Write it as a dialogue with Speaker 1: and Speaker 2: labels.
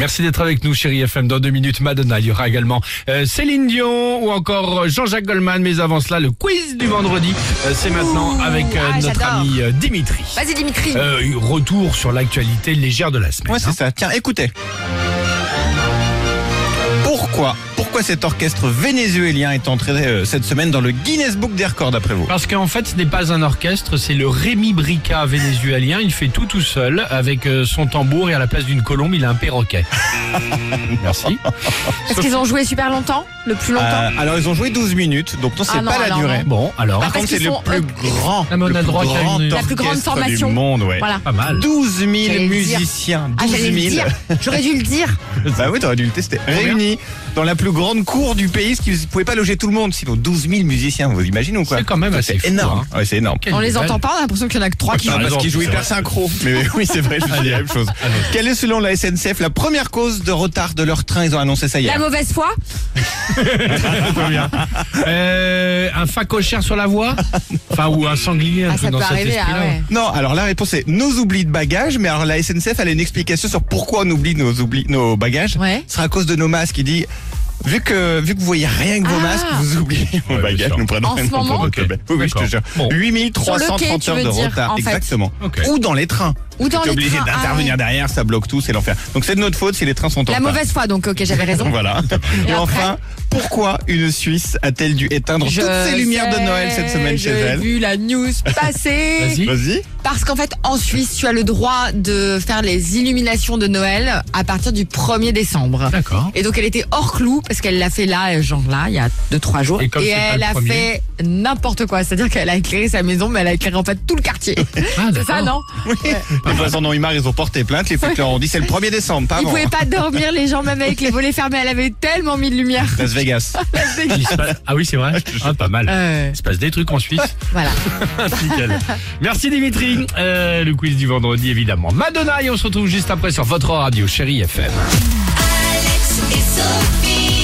Speaker 1: Merci d'être avec nous, chérie FM. Dans deux minutes, Madonna. Il y aura également euh, Céline Dion ou encore Jean-Jacques Goldman. Mais avant cela, le quiz du vendredi. Euh, C'est maintenant avec euh,
Speaker 2: ah,
Speaker 1: notre ami euh, Dimitri.
Speaker 2: Vas-y Dimitri.
Speaker 1: Euh, retour sur l'actualité légère de la semaine.
Speaker 3: Ouais, c'est
Speaker 1: hein.
Speaker 3: ça. Tiens, écoutez. Pourquoi cet orchestre vénézuélien est entré euh, cette semaine dans le Guinness Book des records d'après vous
Speaker 1: Parce qu'en fait, ce n'est pas un orchestre, c'est le Rémi Brica vénézuélien. Il fait tout tout seul avec euh, son tambour et à la place d'une colombe, il a un perroquet. Merci.
Speaker 2: Est-ce qu'ils ont joué super longtemps Le plus longtemps
Speaker 3: Euh, Alors ils ont joué 12 minutes, donc non, c'est
Speaker 2: Ah non,
Speaker 3: pas la durée.
Speaker 2: non.
Speaker 1: Bon, alors,
Speaker 2: Ah,
Speaker 3: Par contre, c'est le plus
Speaker 2: euh,
Speaker 3: grand,
Speaker 1: Ah, on
Speaker 3: le
Speaker 1: a
Speaker 3: plus grand
Speaker 1: une-
Speaker 2: La plus grande formation.
Speaker 3: du monde, ouais.
Speaker 2: Voilà.
Speaker 1: pas mal.
Speaker 3: 12 000
Speaker 2: J'allais le dire.
Speaker 3: musiciens,
Speaker 2: Ah
Speaker 3: 12
Speaker 2: j'allais le
Speaker 3: 000.
Speaker 2: dire. J'aurais dû le dire.
Speaker 3: Bah oui, t'aurais dû le tester. Réunis dans la plus grande cour du pays, ce qui ne pouvait pas loger tout le monde. Sinon, 12 000 musiciens, vous imaginez ou quoi
Speaker 1: C'est quand même assez fou,
Speaker 3: énorme.
Speaker 1: hein.
Speaker 3: Ouais, c'est énorme.
Speaker 2: On les entend pas, on a l'impression qu'il y en a que trois qui
Speaker 1: T'as
Speaker 2: jouent.
Speaker 3: parce qu'ils jouent hyper synchro. Mais oui, c'est vrai, je dis la même chose. Quelle est selon la SNCF la première cause de retard de leur train? Ils ont annoncé ça hier.
Speaker 2: La mauvaise foi.
Speaker 1: Euh, un facochère sur la voie Enfin, ou un sanglier, un
Speaker 2: Ah
Speaker 1: peu
Speaker 2: ça
Speaker 1: dans
Speaker 2: peut
Speaker 1: cet
Speaker 2: arriver, ah ouais.
Speaker 3: Non, alors la réponse est nos oublis de bagages, mais alors la SNCF elle a une explication sur pourquoi on oublie nos oublis, nos bagages.
Speaker 2: Ouais.
Speaker 3: Ce sera à cause de nos masques. Il dit vu que vu que vous voyez rien avec vos
Speaker 2: Ah.
Speaker 3: masques, vous oubliez vos
Speaker 1: Ouais, bien sûr.
Speaker 3: Nous prenons
Speaker 2: En ce
Speaker 3: rien
Speaker 2: moment
Speaker 3: bain. Oui, oui, je te
Speaker 1: D'accord.
Speaker 3: jure.
Speaker 1: Bon.
Speaker 3: 8330
Speaker 2: Sur le quai, tu
Speaker 3: heures
Speaker 2: veux
Speaker 3: de
Speaker 2: dire,
Speaker 3: retard,
Speaker 2: en fait.
Speaker 3: exactement.
Speaker 1: Ok.
Speaker 3: Ou dans les trains.
Speaker 2: Ou dans
Speaker 3: Tu es
Speaker 2: les
Speaker 3: obligé
Speaker 2: ah
Speaker 3: d'intervenir derrière, ça bloque tout, c'est l'enfer. Donc c'est de notre faute si les trains sont en
Speaker 2: La mauvaise foi donc, ok j'avais raison.
Speaker 3: Voilà. Et,
Speaker 2: Et
Speaker 3: enfin, pourquoi une Suisse a-t-elle dû éteindre
Speaker 2: Je
Speaker 3: toutes ses lumières de Noël cette semaine chez
Speaker 2: J'ai
Speaker 3: elle
Speaker 2: vu la news passer.
Speaker 1: Vas-y.
Speaker 3: Vas-y.
Speaker 2: Parce qu'en fait, en Suisse, tu as le droit de faire les illuminations de Noël à partir du 1er décembre.
Speaker 1: D'accord.
Speaker 2: Et donc elle était hors clou parce qu'elle l'a fait là, euh, genre là, il y a 2-3 jours.
Speaker 1: Et comme
Speaker 2: elle
Speaker 1: le
Speaker 2: a
Speaker 1: premier.
Speaker 2: fait n'importe quoi. C'est-à-dire qu'elle a éclairé sa maison, mais elle a éclairé en fait tout le quartier.
Speaker 1: Ah,
Speaker 2: C'est ça, non
Speaker 3: Oui. Les voisins d'en Imar, ils ont porté plainte. Les flics leur ont dit c'est le 1er décembre, pas
Speaker 2: Ils
Speaker 3: avant.
Speaker 2: pouvaient pas dormir, les gens, même avec les volets fermés. Elle avait tellement mis de lumière.
Speaker 3: Las Vegas.
Speaker 1: Il se passe- Ah oui, c'est vrai. Ah, pas mal.
Speaker 2: Euh,
Speaker 1: Il se passe des trucs en Suisse.
Speaker 2: voilà.
Speaker 1: Nickel. Merci Dimitri. Euh, le quiz du vendredi, évidemment. Madonna, et on se retrouve juste après sur votre radio, chérie FM.
Speaker 4: Alex et Sophie.